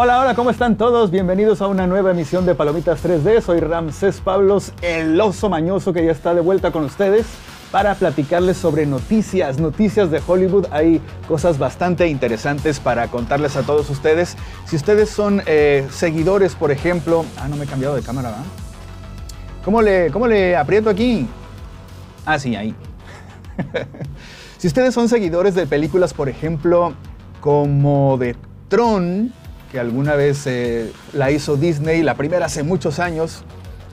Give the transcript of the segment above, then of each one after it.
Hola, hola, ¿cómo están todos? Bienvenidos a una nueva emisión de Palomitas 3D. Soy Ramsés Pablos, el oso mañoso que ya está de vuelta con ustedes para platicarles sobre noticias, noticias de Hollywood. Hay cosas bastante interesantes para contarles a todos ustedes. Si ustedes son eh, seguidores, por ejemplo... Ah, no me he cambiado de cámara, ¿verdad? ¿Cómo le, ¿Cómo le aprieto aquí? Ah, sí, ahí. si ustedes son seguidores de películas, por ejemplo, como de Tron, que alguna vez eh, la hizo Disney, la primera hace muchos años,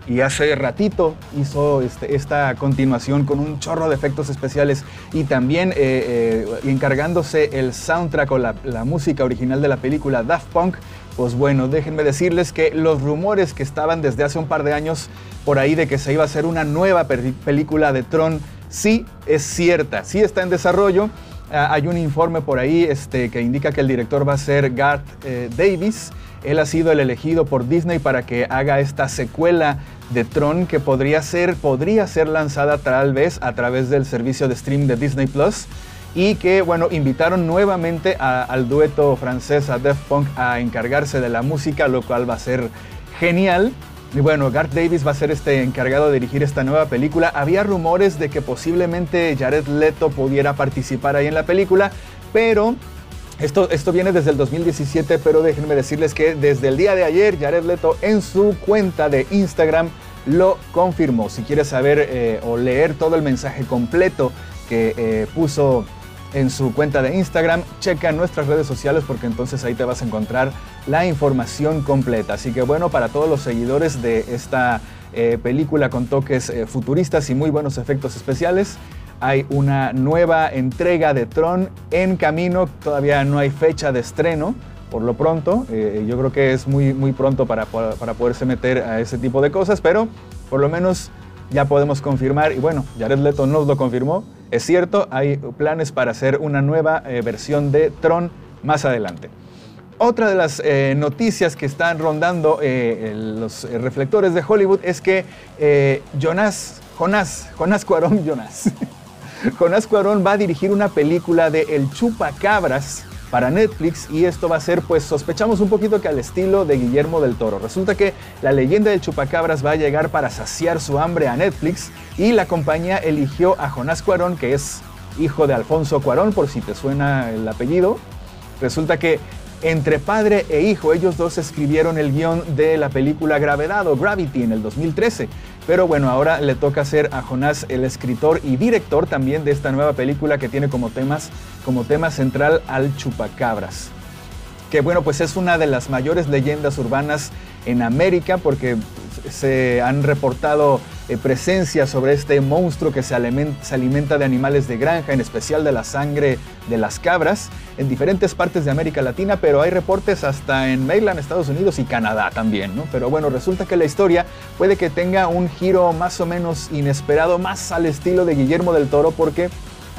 y hace ratito hizo este, esta continuación con un chorro de efectos especiales y también eh, eh, encargándose el soundtrack o la, música original de la película Daft Punk. Pues bueno, déjenme decirles que los rumores que estaban desde hace un par de años por ahí de que se iba a hacer una nueva película de Tron, sí es cierta, sí está en desarrollo. Ah, hay un informe por ahí este, que indica que el director va a ser Garth eh, Davis. Él ha sido el elegido por Disney para que haga esta secuela de Tron que podría ser, podría ser lanzada tal vez a través del servicio de stream de Disney Plus y que bueno, invitaron nuevamente al dueto francés, a Def Punk, a encargarse de la música, lo cual va a ser genial. Y bueno, Garth Davis va a ser este encargado de dirigir esta nueva película. Había rumores de que posiblemente Jared Leto pudiera participar ahí en la película, pero esto, esto, viene desde el 2017, pero déjenme decirles que desde el día de ayer Jared Leto en su cuenta de Instagram lo confirmó. Si quieres saber eh, o leer todo el mensaje completo que eh, puso en su cuenta de Instagram, checa nuestras redes sociales porque entonces ahí te vas a encontrar la información completa. Así que bueno, para todos los seguidores de esta eh, película con toques futuristas y muy buenos efectos especiales, hay una nueva entrega de Tron en camino, todavía no hay fecha de estreno. Por lo pronto, eh, yo creo que es muy, muy pronto para, para poderse meter a ese tipo de cosas, pero por lo menos ya podemos confirmar, y bueno, Jared Leto nos lo confirmó, es cierto, hay planes para hacer una nueva eh, versión de Tron más adelante. Otra de las eh, noticias que están rondando los reflectores de Hollywood es que Jonas, Jonás, Jonás Cuarón Jonas, Jonás Cuarón va a dirigir una película de El Chupacabras para Netflix y esto va a ser, pues sospechamos un poquito que al estilo de Guillermo del Toro. Resulta que la leyenda del Chupacabras va a llegar para saciar su hambre a Netflix y la compañía eligió a Jonás Cuarón, que es hijo de Alfonso Cuarón, por si te suena el apellido. Resulta que entre padre e hijo, ellos dos escribieron el guion de la película Gravedad o Gravity en el 2013. Pero bueno, ahora le toca ser a Jonás el escritor y director también de esta nueva película que tiene como temas como tema central al chupacabras. Que bueno, pues es una de las mayores leyendas urbanas en América porque se han reportado eh, presencia sobre este monstruo que se alimenta, de animales de granja, en especial de la sangre de las cabras, en diferentes partes de América Latina, pero hay reportes hasta en Maryland, Estados Unidos y Canadá también, ¿no? Pero bueno, resulta que la historia puede que tenga un giro más o menos inesperado, más al estilo de Guillermo del Toro, porque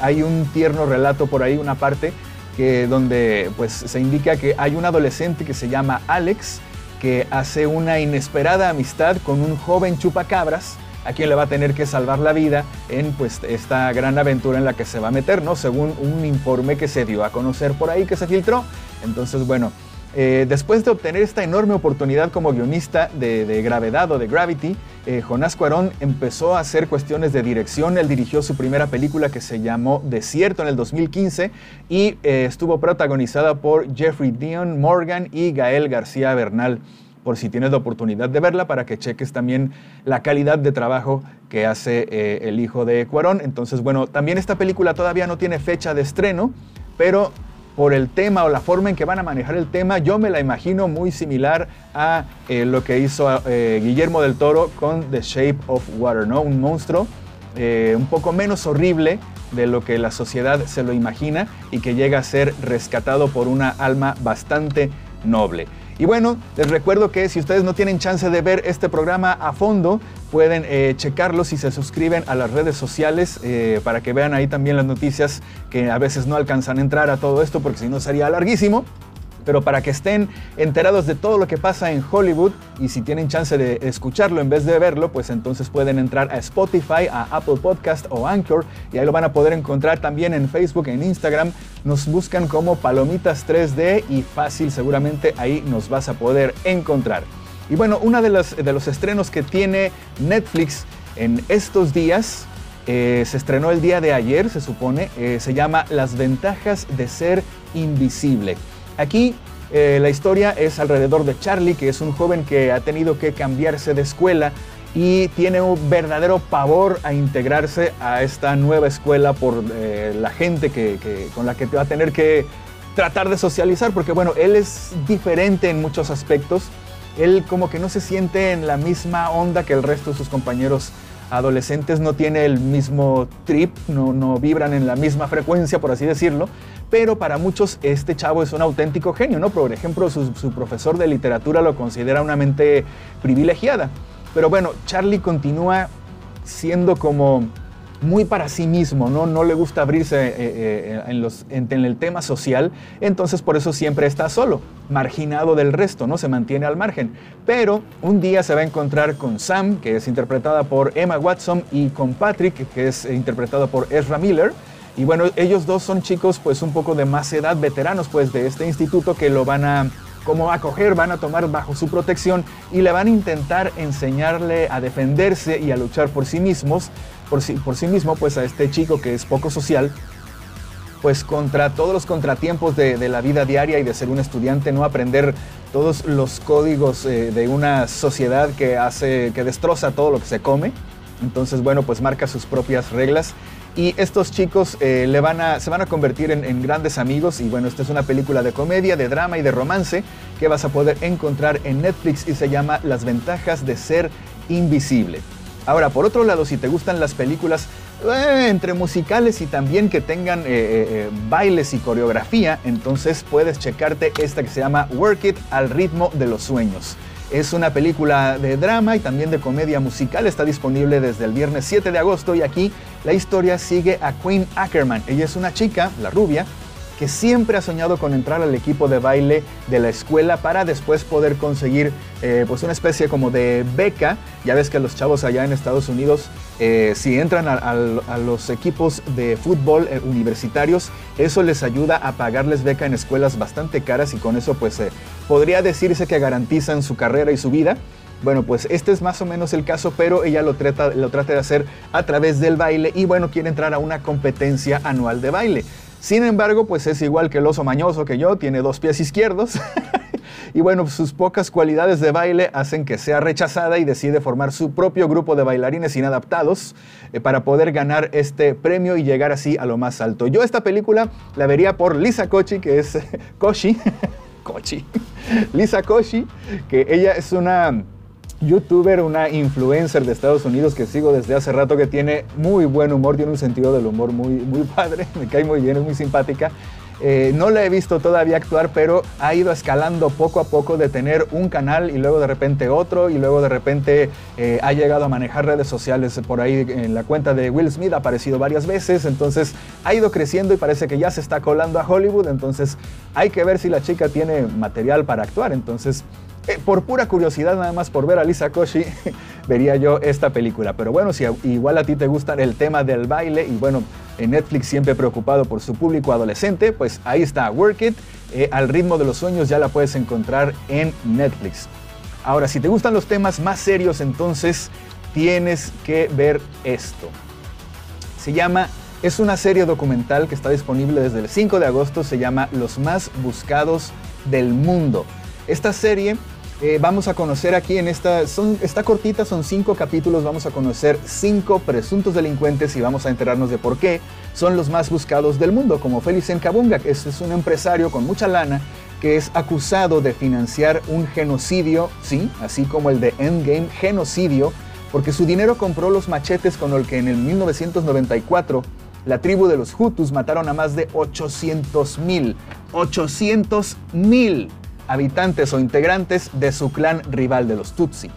hay un tierno relato por ahí, una parte que donde pues se indica que hay un adolescente que se llama Alex que hace una inesperada amistad con un joven chupacabras a quien le va a tener que salvar la vida en pues, esta gran aventura en la que se va a meter, ¿no? Según un informe que se dio a conocer por ahí, que se filtró. Entonces, bueno, eh, después de obtener esta enorme oportunidad como guionista de, Gravedad o de Gravity, eh, Jonás Cuarón empezó a hacer cuestiones de dirección. Él dirigió su primera película que se llamó Desierto en el 2015 y eh, estuvo protagonizada por Jeffrey Dion Morgan y Gael García Bernal por si tienes la oportunidad de verla, para que cheques también la calidad de trabajo que hace eh, el hijo de Cuarón. Entonces, bueno, también esta película todavía no tiene fecha de estreno, pero por el tema o la forma en que van a manejar el tema, yo me la imagino muy similar a eh, lo que hizo eh, Guillermo del Toro con The Shape of Water, ¿no? Un monstruo un poco menos horrible de lo que la sociedad se lo imagina y que llega a ser rescatado por una alma bastante noble. Y bueno, les recuerdo que si ustedes no tienen chance de ver este programa a fondo, pueden eh, checarlo si se suscriben a las redes sociales eh, para que vean ahí también las noticias que a veces no alcanzan a entrar a todo esto porque si no sería larguísimo. Pero para que estén enterados de todo lo que pasa en Hollywood y si tienen chance de escucharlo en vez de verlo, pues entonces pueden entrar a Spotify, a Apple Podcast o Anchor y ahí lo van a poder encontrar también en Facebook, en Instagram. Nos buscan como Palomitas 3D y fácil, seguramente ahí nos vas a poder encontrar. Y bueno, uno de los, de los estrenos que tiene Netflix en estos días eh, se estrenó el día de ayer, se supone, eh, se llama Las ventajas de ser invisible. Aquí eh, la historia es alrededor de Charlie, que es un joven que ha tenido que cambiarse de escuela y tiene un verdadero pavor a integrarse a esta nueva escuela por eh, la gente que, con la que va a tener que tratar de socializar, porque bueno, él es diferente en muchos aspectos. Él como que no se siente en la misma onda que el resto de sus compañeros adolescentes, no tiene el mismo trip, no, no vibran en la misma frecuencia, por así decirlo pero para muchos este chavo es un auténtico genio, ¿no? Por ejemplo, su, profesor de literatura lo considera una mente privilegiada. Pero bueno, Charlie continúa siendo como muy para sí mismo, ¿no? No le gusta abrirse eh, eh, en, los, en, el tema social, entonces por eso siempre está solo, marginado del resto, ¿no? Se mantiene al margen. Pero un día se va a encontrar con Sam, que es interpretada por Emma Watson, y con Patrick, que es interpretado por Ezra Miller, y bueno, ellos dos son chicos pues un poco de más edad, veteranos pues de este instituto que lo van a como acoger, van a tomar bajo su protección y le van a intentar enseñarle a defenderse y a luchar por sí mismos, por sí, por sí mismo pues a este chico que es poco social, pues contra todos los contratiempos de, la vida diaria y de ser un estudiante, no aprender todos los códigos eh, de una sociedad que hace, que destroza todo lo que se come. Entonces, bueno, pues marca sus propias reglas y estos chicos eh, le van a, se van a convertir en, grandes amigos y bueno, esta es una película de comedia, de drama y de romance que vas a poder encontrar en Netflix y se llama Las ventajas de ser invisible. Ahora, por otro lado, si te gustan las películas eh, entre musicales y también que tengan eh, bailes y coreografía, entonces puedes checarte esta que se llama Work It al ritmo de los sueños. Es una película de drama y también de comedia musical. Está disponible desde el viernes 7 de agosto y aquí la historia sigue a Queen Ackerman. Ella es una chica, la rubia, que siempre ha soñado con entrar al equipo de baile de la escuela para después poder conseguir eh, pues una especie como de beca. Ya ves que los chavos allá en Estados Unidos, eh, si entran a, los equipos de fútbol eh, universitarios, eso les ayuda a pagarles beca en escuelas bastante caras y con eso pues podría decirse que garantizan su carrera y su vida. Bueno, pues este es más o menos el caso, pero ella lo trata, lo trata de hacer a través del baile y bueno, quiere entrar a una competencia anual de baile. Sin embargo, pues es igual que el oso mañoso que yo, tiene dos pies izquierdos. y bueno, sus pocas cualidades de baile hacen que sea rechazada y decide formar su propio grupo de bailarines inadaptados eh, para poder ganar este premio y llegar así a lo más alto. Yo esta película la vería por Lisa Kochi, que es Koshi, Kochi, Lisa Kochi, que ella es una youtuber, una influencer de Estados Unidos que sigo desde hace rato que tiene muy buen humor, tiene un sentido del humor muy, muy padre, me cae muy bien, es muy simpática. Eh, no la he visto todavía actuar, pero ha ido escalando poco a poco de tener un canal y luego de repente otro y luego de repente eh, ha llegado a manejar redes sociales por ahí en la cuenta de Will Smith, ha aparecido varias veces, entonces ha ido creciendo y parece que ya se está colando a Hollywood, entonces hay que ver si la chica tiene material para actuar, entonces eh, por pura curiosidad, nada más por ver a Lisa Koshi, vería yo esta película. Pero bueno, si igual a ti te gusta el tema del baile y bueno, en Netflix siempre preocupado por su público adolescente, pues ahí está Work It. Eh, al ritmo de los sueños ya la puedes encontrar en Netflix. Ahora, si te gustan los temas más serios, entonces tienes que ver esto. Se llama, es una serie documental que está disponible desde el 5 de agosto, se llama Los más buscados del mundo. Esta serie eh, vamos a conocer aquí en esta, son, está cortita, son cinco capítulos, vamos a conocer cinco presuntos delincuentes y vamos a enterarnos de por qué son los más buscados del mundo, como Félix Encabunga, que es, un empresario con mucha lana que es acusado de financiar un genocidio, sí, así como el de Endgame, genocidio, porque su dinero compró los machetes con el que en el 1994 la tribu de los Hutus mataron a más de 800 mil, 800 mil habitantes o integrantes de su clan rival de los Tutsi.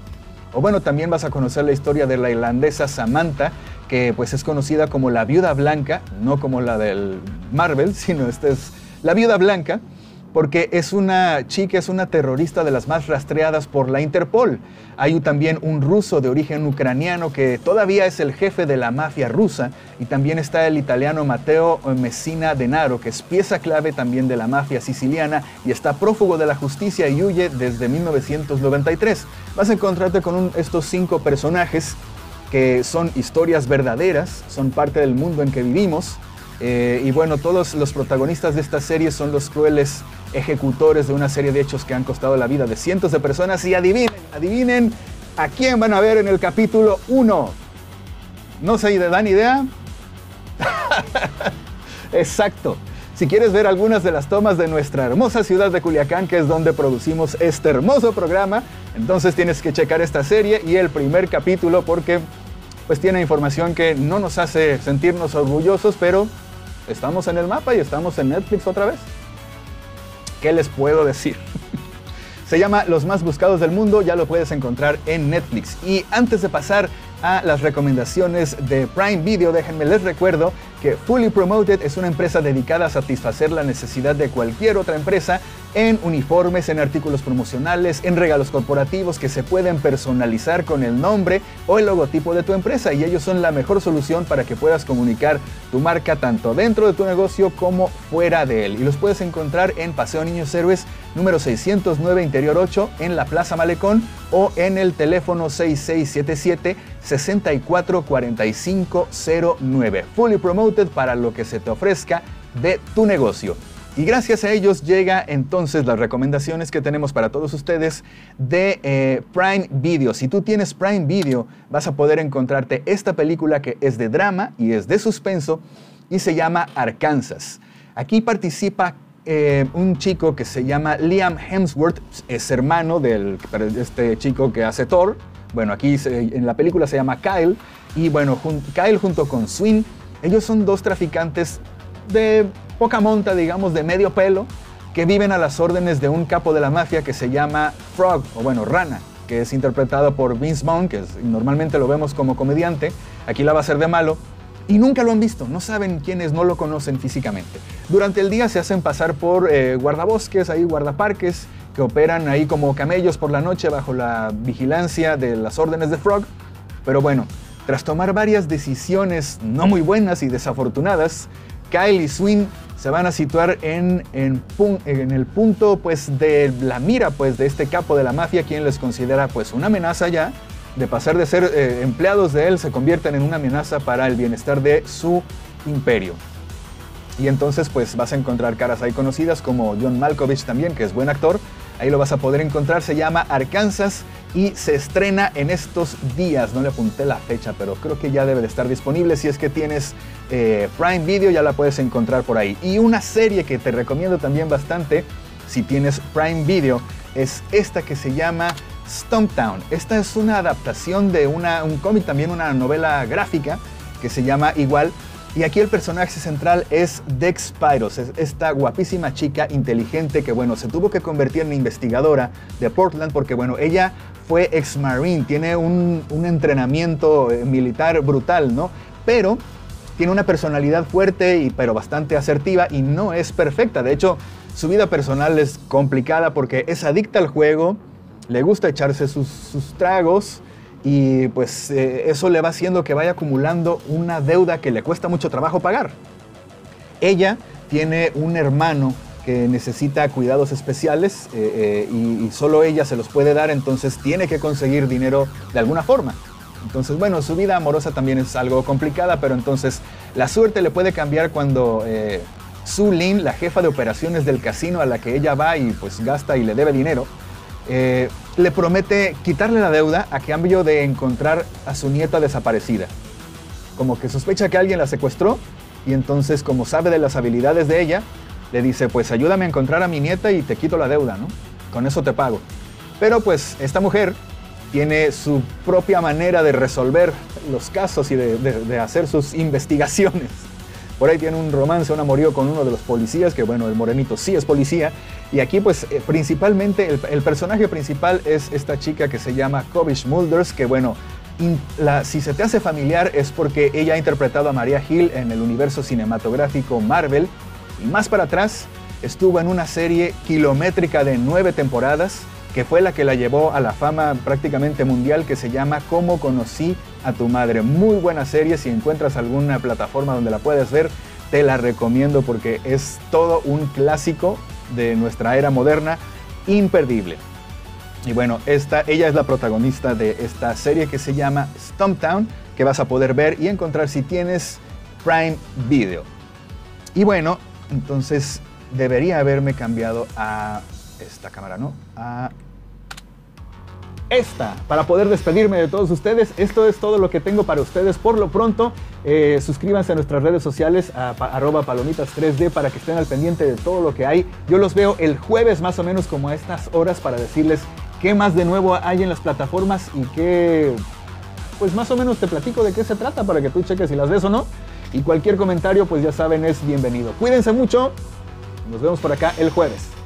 O bueno, también vas a conocer la historia de la irlandesa Samantha, que pues es conocida como la viuda blanca, no como la del Marvel, sino esta es la viuda blanca, porque es una chica, es una terrorista de las más rastreadas por la Interpol. Hay también un ruso de origen ucraniano que todavía es el jefe de la mafia rusa y también está el italiano Matteo Messina Denaro, que es pieza clave también de la mafia siciliana y está prófugo de la justicia y huye desde 1993. Vas a encontrarte con estos cinco personajes que son historias verdaderas, son parte del mundo en que vivimos. Eh, y bueno, todos los protagonistas de esta serie son los crueles ejecutores de una serie de hechos que han costado la vida de cientos de personas. Y adivinen, adivinen a quién van a ver en el capítulo 1. ¿No se dan idea? Exacto. Si quieres ver algunas de las tomas de nuestra hermosa ciudad de Culiacán, que es donde producimos este hermoso programa, entonces tienes que checar esta serie y el primer capítulo porque pues tiene información que no nos hace sentirnos orgullosos, pero estamos en el mapa y estamos en Netflix otra vez. ¿Qué les puedo decir? Se llama Los más buscados del mundo, ya lo puedes encontrar en Netflix. Y antes de pasar a las recomendaciones de Prime Video, déjenme les recuerdo que Fully Promoted es una empresa dedicada a satisfacer la necesidad de cualquier otra empresa en uniformes, en artículos promocionales, en regalos corporativos que se pueden personalizar con el nombre o el logotipo de tu empresa y ellos son la mejor solución para que puedas comunicar tu marca tanto dentro de tu negocio como fuera de él. Y los puedes encontrar en Paseo Niños Héroes número 609 Interior 8 en la Plaza Malecón o en el teléfono 6677 644509. Fully Promoted para lo que se te ofrezca de tu negocio. Y gracias a ellos llega entonces las recomendaciones que tenemos para todos ustedes de eh, Prime Video. Si tú tienes Prime Video, vas a poder encontrarte esta película que es de drama y es de suspenso y se llama Arkansas. Aquí participa eh, un chico que se llama Liam Hemsworth, es hermano de este chico que hace Thor. Bueno, aquí en la película se llama Kyle. Y bueno, Kyle junto con Swin, ellos son dos traficantes de poca monta, digamos, de medio pelo, que viven a las órdenes de un capo de la mafia que se llama Frog, o bueno, Rana, que es interpretado por Vince Vaughn, que normalmente lo vemos como comediante, aquí la va a ser de malo, y nunca lo han visto, no saben quiénes, no lo conocen físicamente. Durante el día se hacen pasar por eh, guardabosques, ahí guardaparques, que operan ahí como camellos por la noche bajo la vigilancia de las órdenes de Frog, pero bueno, tras tomar varias decisiones no muy buenas y desafortunadas, Kyle y Swin se van a situar en, en, el punto pues, de la mira pues, de este capo de la mafia, quien les considera pues, una amenaza ya. De pasar de ser eh, empleados de él, se convierten en una amenaza para el bienestar de su imperio. Y entonces pues vas a encontrar caras ahí conocidas como John Malkovich también, que es buen actor. Ahí lo vas a poder encontrar, se llama Arkansas y se estrena en estos días. No le apunté la fecha, pero creo que ya debe de estar disponible. Si es que tienes eh, Prime Video, ya la puedes encontrar por ahí. Y una serie que te recomiendo también bastante, si tienes Prime Video, es esta que se llama Stumptown. Esta es una adaptación de una, un cómic, también una novela gráfica que se llama igual. Y aquí el personaje central es Dex Pyros, es esta guapísima chica inteligente que, bueno, se tuvo que convertir en investigadora de Portland porque, bueno, ella fue ex-marine, tiene un, entrenamiento eh, militar brutal, ¿no? Pero tiene una personalidad fuerte, y, pero bastante asertiva y no es perfecta. De hecho, su vida personal es complicada porque es adicta al juego, le gusta echarse sus, tragos y pues eh, eso le va haciendo que vaya acumulando una deuda que le cuesta mucho trabajo pagar. Ella tiene un hermano que necesita cuidados especiales eh, eh, y, solo ella se los puede dar, entonces tiene que conseguir dinero de alguna forma. Entonces, bueno, su vida amorosa también es algo complicada, pero entonces la suerte le puede cambiar cuando Su Lin, la jefa de operaciones del casino a la que ella va y pues gasta y le debe dinero, eh, le promete quitarle la deuda a cambio de encontrar a su nieta desaparecida. Como que sospecha que alguien la secuestró y entonces como sabe de las habilidades de ella, le dice, pues ayúdame a encontrar a mi nieta y te quito la deuda, ¿no? Con eso te pago. Pero pues esta mujer tiene su propia manera de resolver los casos y de, hacer sus investigaciones. Por ahí tiene un romance, un amorío con uno de los policías, que bueno, el morenito sí es policía. Y aquí pues eh, principalmente el, personaje principal es esta chica que se llama Kovish Mulders, que bueno, si se te hace familiar es porque ella ha interpretado a Maria Hill en el universo cinematográfico Marvel y más para atrás estuvo en una serie kilométrica de nueve temporadas, que fue la que la llevó a la fama prácticamente mundial, que se llama Cómo conocí a tu madre. Muy buena serie, si encuentras alguna plataforma donde la puedes ver, te la recomiendo porque es todo un clásico de nuestra era moderna, imperdible. Y bueno, esta, ella es la protagonista de esta serie que se llama Stumptown, que vas a poder ver y encontrar si tienes Prime Video. Y bueno, entonces debería haberme cambiado a esta cámara, ¿no? A esta, para poder despedirme de todos ustedes. Esto es todo lo que tengo para ustedes por lo pronto. Eh, suscríbanse a nuestras redes sociales, a arroba palomitas3D, para que estén al pendiente de todo lo que hay. Yo los veo el jueves más o menos como a estas horas para decirles qué más de nuevo hay en las plataformas y qué, pues más o menos te platico de qué se trata para que tú cheques si las ves o no. Y cualquier comentario, pues ya saben, es bienvenido. Cuídense mucho. Nos vemos por acá el jueves.